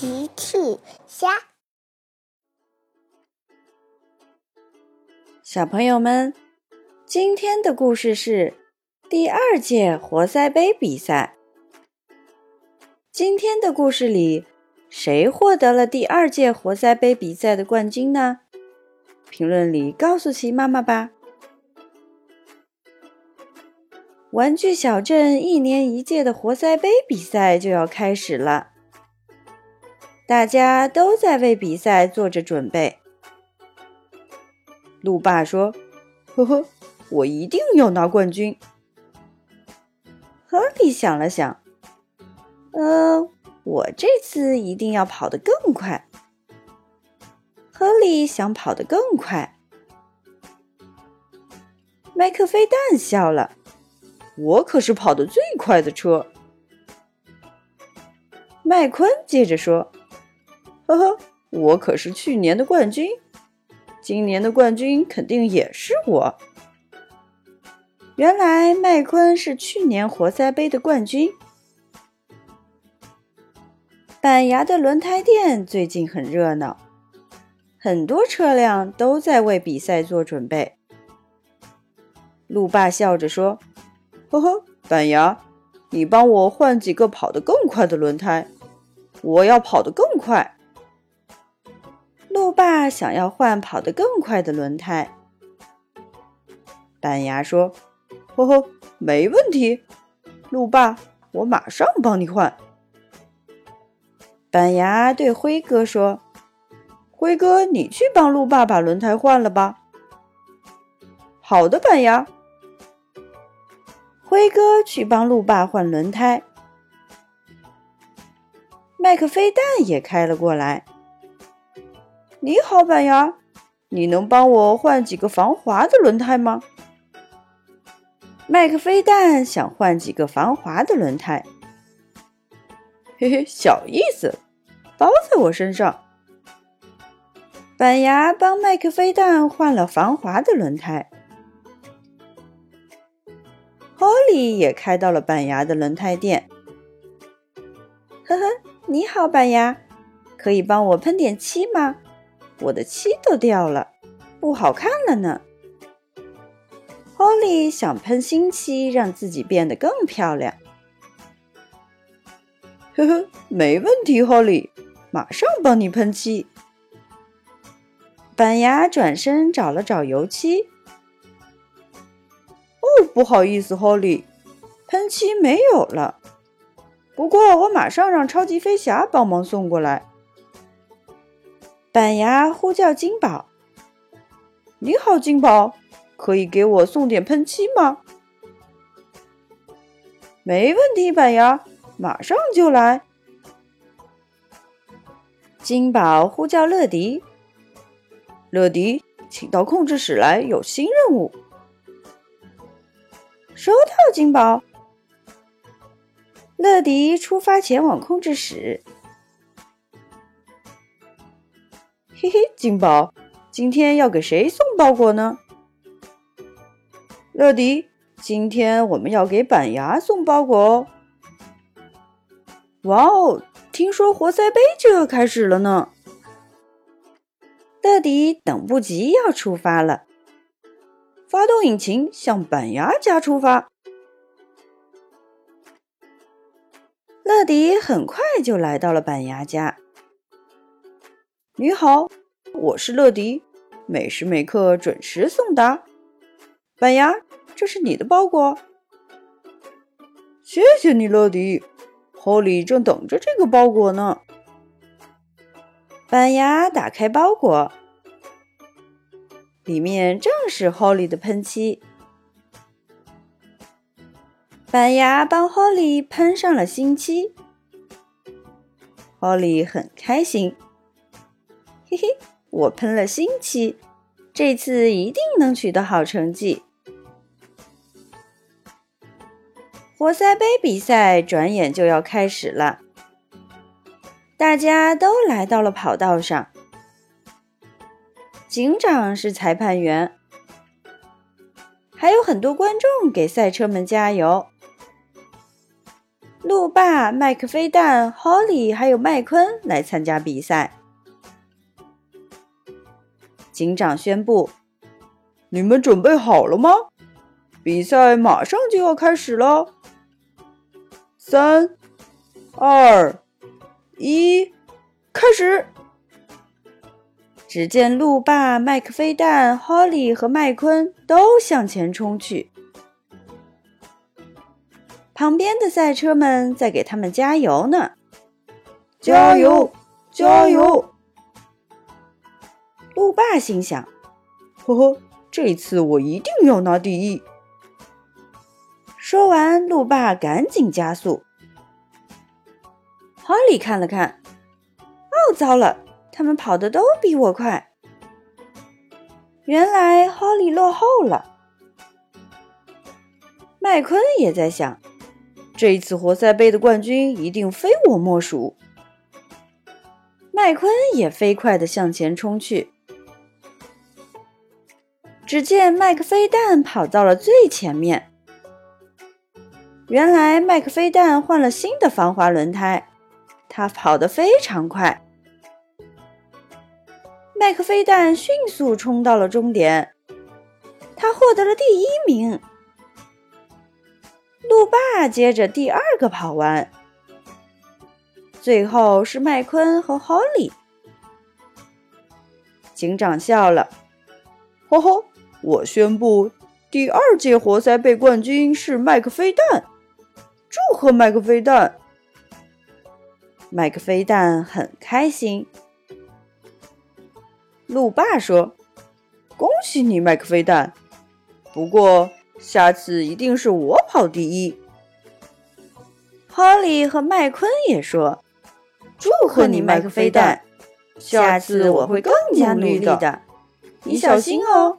奇趣虾，小朋友们，今天的故事是第二届活塞杯比赛。今天的故事里，谁获得了第二届活塞杯比赛的冠军呢？评论里告诉奇妈妈吧。玩具小镇一年一届的活塞杯比赛就要开始了，大家都在为比赛做着准备。路霸说：“呵呵，我一定要拿冠军。”亨利想了想：“嗯，我这次一定要跑得更快。”亨利想跑得更快。麦克菲蛋笑了。我可是跑得最快的车，麦昆接着说：“呵呵，我可是去年的冠军，今年的冠军肯定也是我。”原来麦昆是去年活塞杯的冠军。板牙的轮胎店最近很热闹，很多车辆都在为比赛做准备。路霸笑着说。呵呵，板牙，你帮我换几个跑得更快的轮胎，我要跑得更快。路霸想要换跑得更快的轮胎。板牙说：“呵呵，没问题，路霸，我马上帮你换。”板牙对辉哥说：“辉哥，你去帮路霸把轮胎换了吧。”好的，板牙。辉哥去帮路霸换轮胎，麦克飞蛋也开了过来。你好，板牙，你能帮我换几个防滑的轮胎吗？麦克飞蛋想换几个防滑的轮胎。嘿嘿，小意思，包在我身上。板牙帮麦克飞蛋换了防滑的轮胎。哈利也开到了板牙的轮胎店。呵呵，你好，板牙，可以帮我喷点漆吗？我的漆都掉了，不好看了呢。Holly 想喷新漆，让自己变得更漂亮。呵呵，没问题，Holly，马上帮你喷漆。板牙转身找了找油漆。哦不好意思，Holly，喷漆没有了。不过我马上让超级飞侠帮忙送过来。板牙呼叫金宝：“你好，金宝，可以给我送点喷漆吗？”“没问题，板牙，马上就来。”金宝呼叫乐迪：“乐迪，请到控制室来，有新任务。”收到，金宝。乐迪出发前往控制室。嘿嘿，金宝，今天要给谁送包裹呢？乐迪，今天我们要给板牙送包裹哦。哇哦，听说活塞杯就要开始了呢。乐迪等不及要出发了。发动引擎，向板牙家出发。乐迪很快就来到了板牙家。你好，我是乐迪，每时每刻准时送达。板牙，这是你的包裹。谢谢你，乐迪。霍利正等着这个包裹呢。板牙打开包裹。里面正是 holy 的喷漆，板牙帮 holy 喷上了新漆 holy 很开心，嘿嘿，我喷了新漆，这次一定能取得好成绩。活塞杯比赛转眼就要开始了，大家都来到了跑道上。警长是裁判员，还有很多观众给赛车们加油。路霸、麦克飞蛋、Holly 还有麦昆来参加比赛。警长宣布：“你们准备好了吗？比赛马上就要开始了。三、二、一，开始！”只见路霸、麦克飞蛋、Holly 和麦昆都向前冲去。旁边的赛车们在给他们加油呢，加油，加油！路霸心想：“呵呵，这次我一定要拿第一。”说完，路霸赶紧加速。哈利看了看，哦，糟了，他们跑的都比我快。原来哈利落后了。麦昆也在想。这一次活塞杯的冠军一定非我莫属。麦昆也飞快地向前冲去，只见麦克飞弹跑到了最前面。原来麦克飞弹换了新的防滑轮胎，他跑得非常快。麦克飞弹迅速冲到了终点，他获得了第一名。路霸接着第二个跑完，最后是麦昆和 Holly。警长笑了，吼吼，我宣布第二届活塞杯冠军是麦克飞蛋，祝贺麦克飞蛋！麦克飞蛋很开心。路霸说：“恭喜你，麦克飞蛋！不过……”下次一定是我跑第一。Holly 和麦昆也说：“祝贺你，麦克飞蛋！下次我会更加努力的，你小心哦。”